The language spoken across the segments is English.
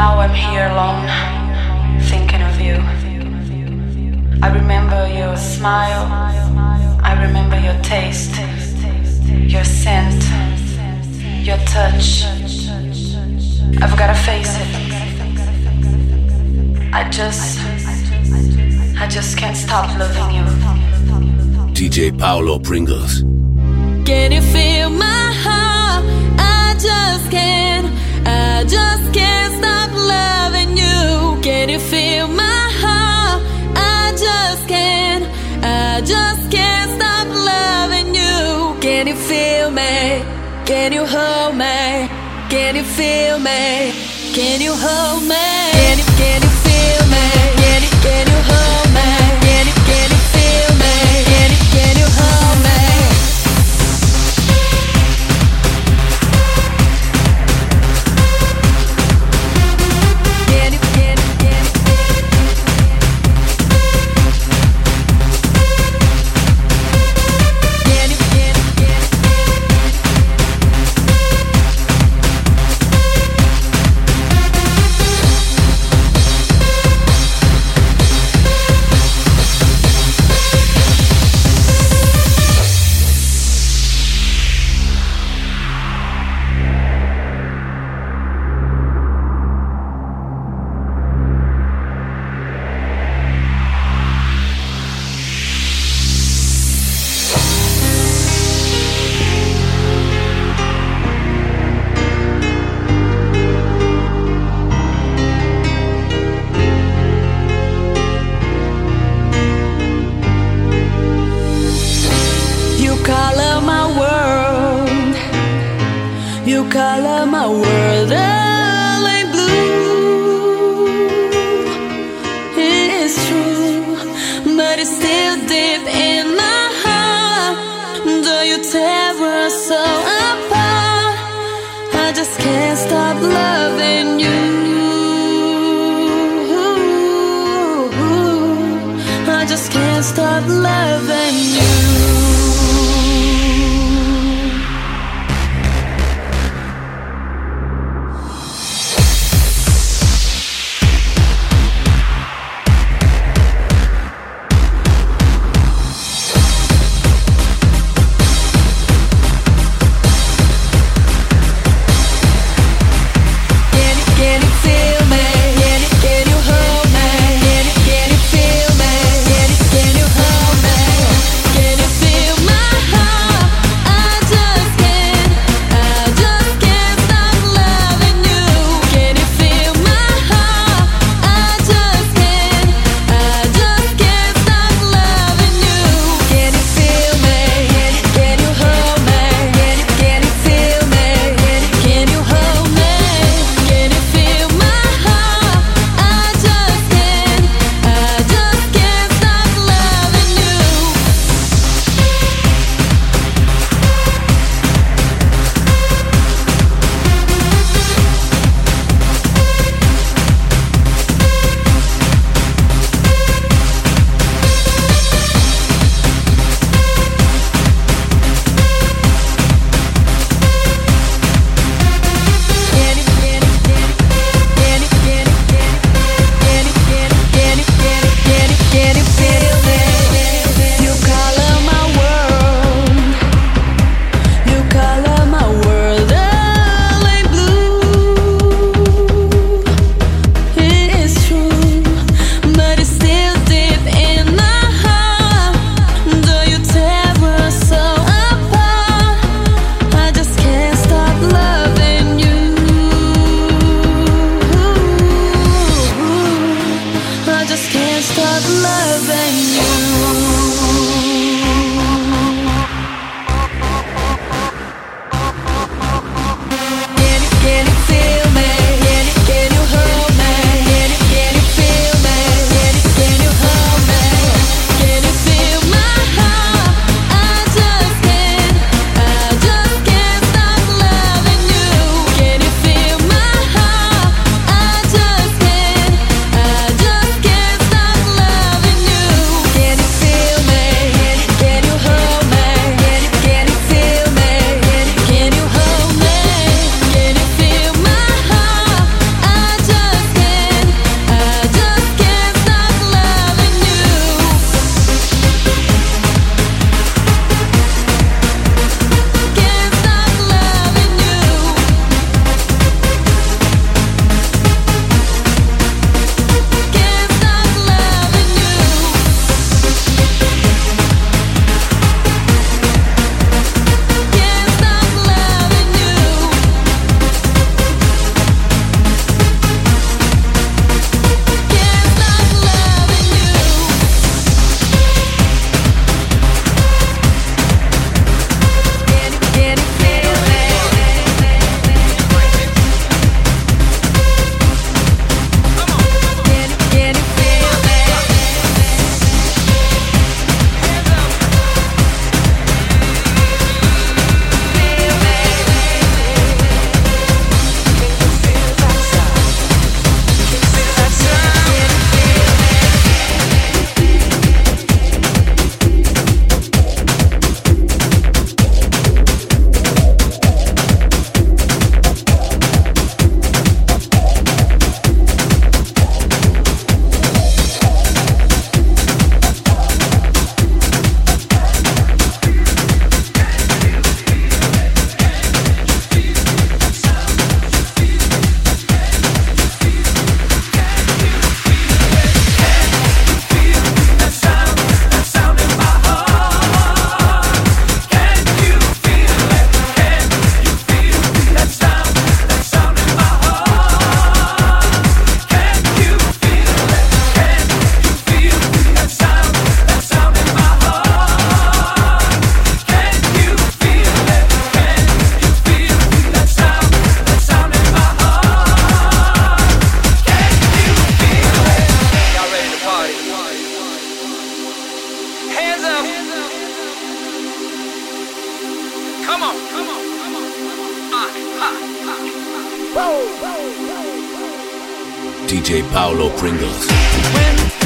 Now I'm here alone, thinking of you. I remember your smile, I remember your taste, your scent, your touch. I've gotta face it. I just, I just can't stop loving you. DJ Paulo Pringles. Can you feel my heart? I just can't, I just can't stop loving you. Can you feel my heart? I just can't, I just can't stop loving you. Can you feel me? Can you hold me? Can you feel me? Can you hold me? Can you, can you feel me? Can you, can you hold me? Stop loving you. DJ Paulo Pringles.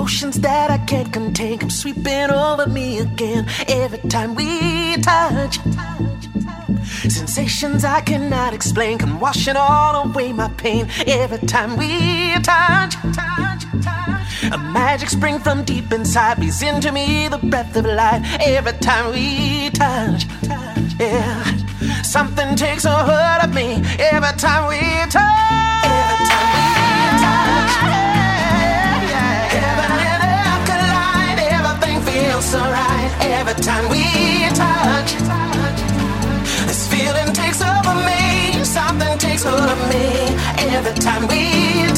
Emotions that I can't contain come sweeping over me again. Every time we touch, sensations I cannot explain come washing all away my pain. Every time we touch, a magic spring from deep inside breathes into me the breath of life. Every time we touch, yeah, something takes a hold of me. Every time we touch. Feels so right. Every time we touch, this feeling takes over me. Something takes hold of me. Every time we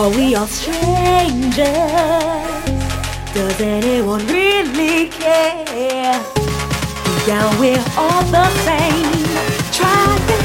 Are we all strangers? Does anyone really care? Deep down, we're all the same. Try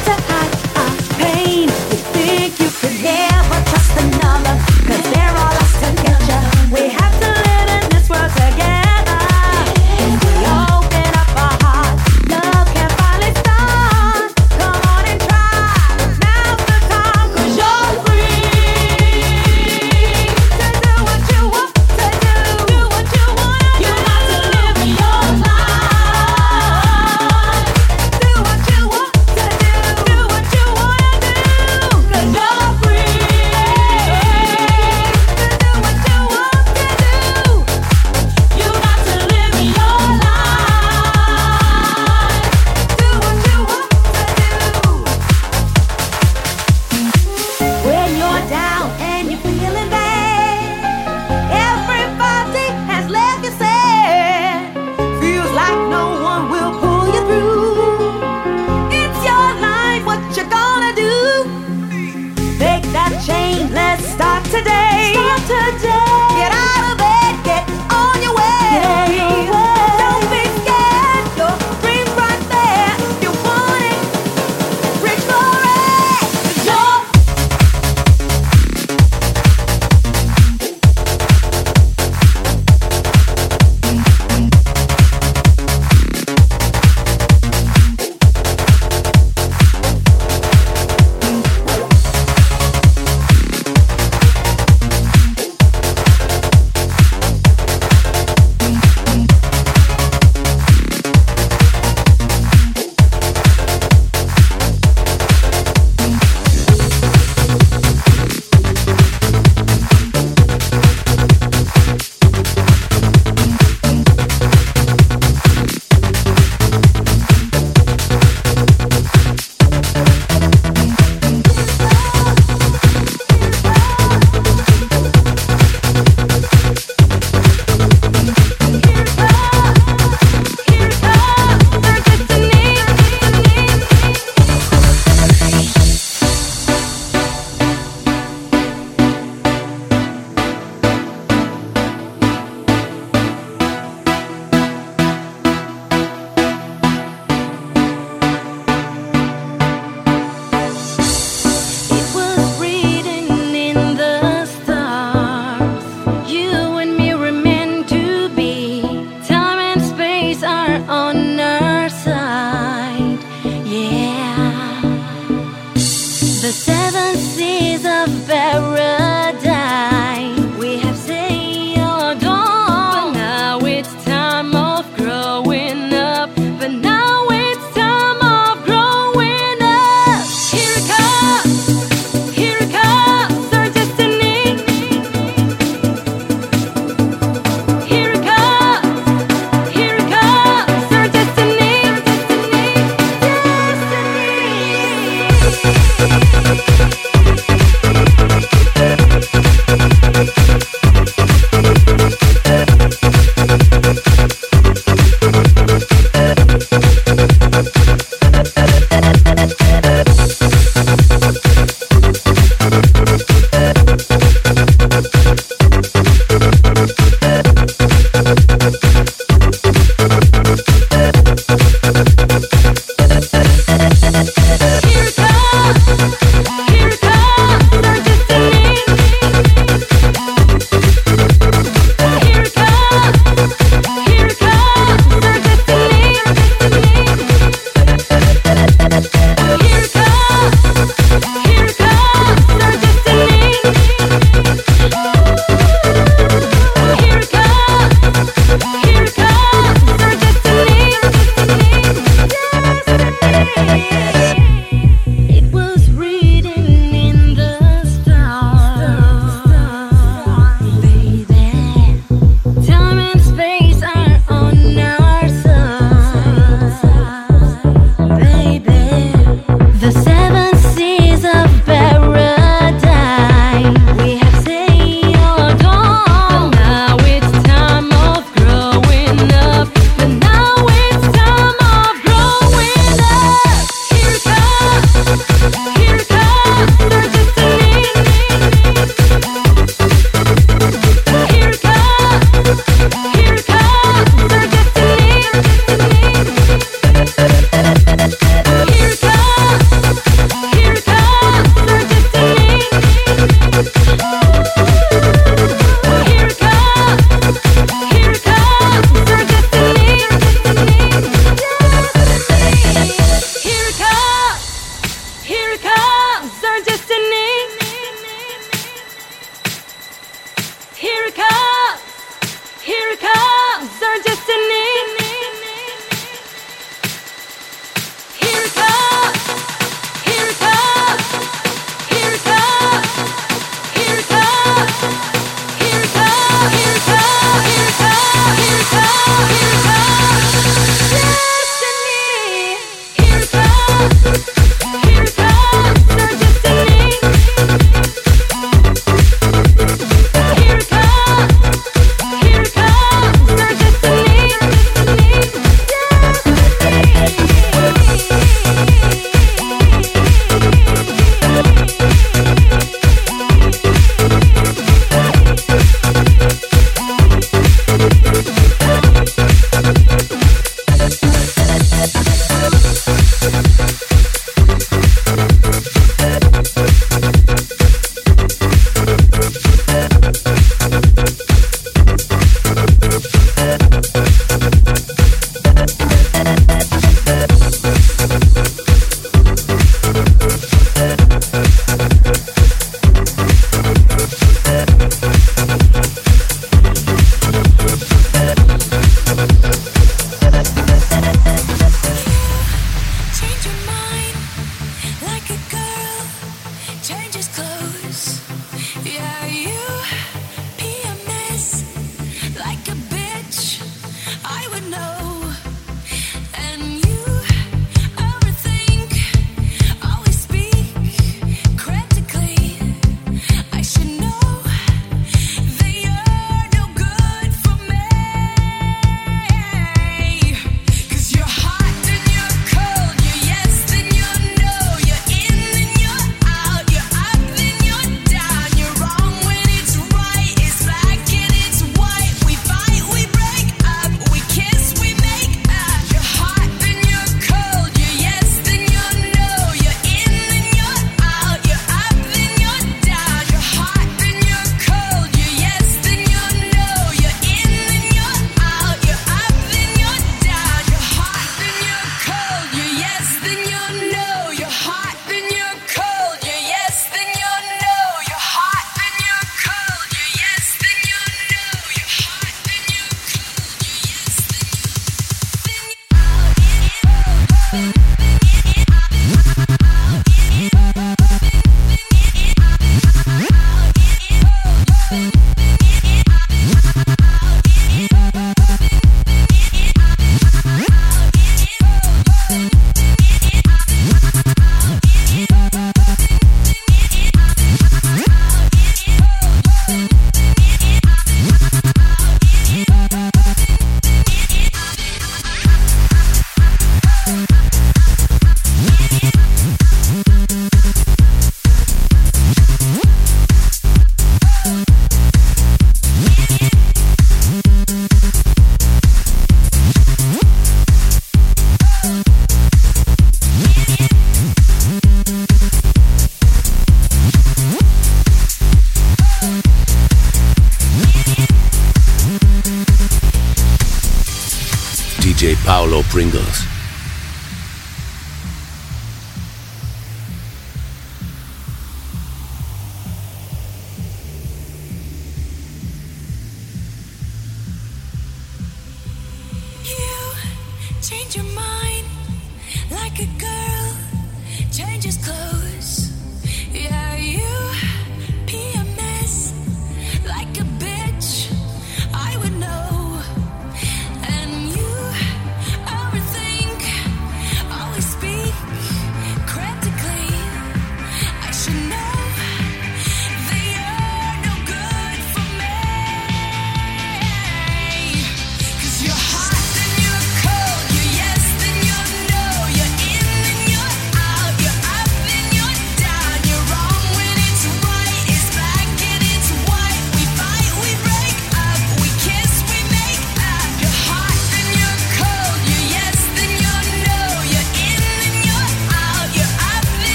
DJ Paulo Pringles.